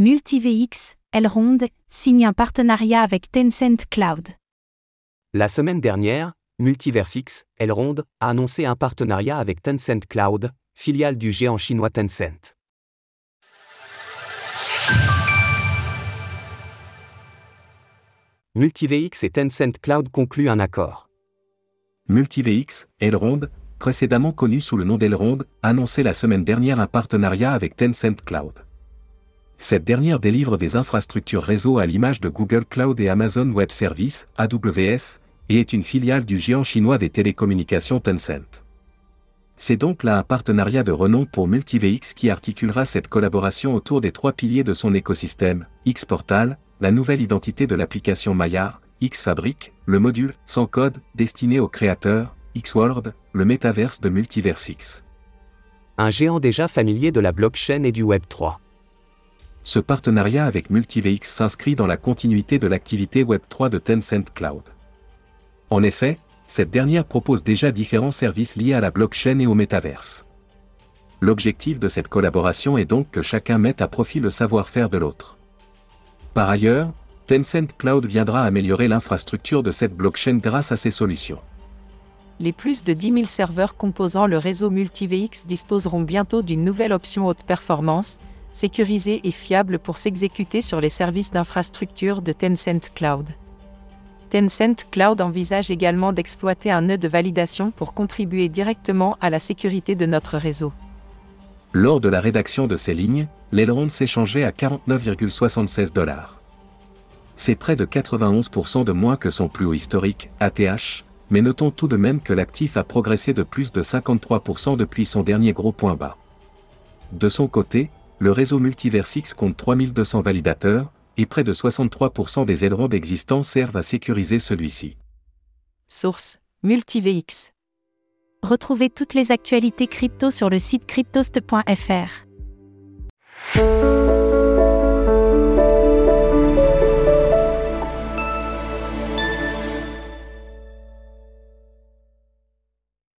MultiVX, Elrond, signe un partenariat avec Tencent Cloud. La semaine dernière, Multiversix, Elrond, a annoncé un partenariat avec Tencent Cloud, filiale du géant chinois Tencent. MultiVX et Tencent Cloud concluent un accord. MultiVX, Elrond, précédemment connu sous le nom d'Elrond, a annoncé la semaine dernière un partenariat avec Tencent Cloud. Cette dernière délivre des infrastructures réseau à l'image de Google Cloud et Amazon Web Services, AWS, et est une filiale du géant chinois des télécommunications Tencent. C'est donc là un partenariat de renom pour MultiVX qui articulera cette collaboration autour des trois piliers de son écosystème, X-Portal, la nouvelle identité de l'application Maillard, X-Fabric, le module sans code destiné aux créateurs, X-World, le métaverse de Multiversix. Un géant déjà familier de la blockchain et du Web 3 ce partenariat avec MultiVX s'inscrit dans la continuité de l'activité Web3 de Tencent Cloud. En effet, cette dernière propose déjà différents services liés à la blockchain et au métaverse. L'objectif de cette collaboration est donc que chacun mette à profit le savoir-faire de l'autre. Par ailleurs, Tencent Cloud viendra améliorer l'infrastructure de cette blockchain grâce à ses solutions. Les plus de 10 000 serveurs composant le réseau MultiVX disposeront bientôt d'une nouvelle option haute performance, sécurisé et fiable pour s'exécuter sur les services d'infrastructure de Tencent Cloud. Tencent Cloud envisage également d'exploiter un nœud de validation pour contribuer directement à la sécurité de notre réseau. Lors de la rédaction de ces lignes, l'Elrond s'échangeait à 49,76 dollars. C'est près de 91% de moins que son plus haut historique, ATH, mais notons tout de même que l'actif a progressé de plus de 53% depuis son dernier gros point bas. De son côté, le réseau Multiversix compte 3200 validateurs, et près de 63% des ailerons existants servent à sécuriser celui-ci. Source MultiVX. Retrouvez toutes les actualités crypto sur le site cryptost.fr.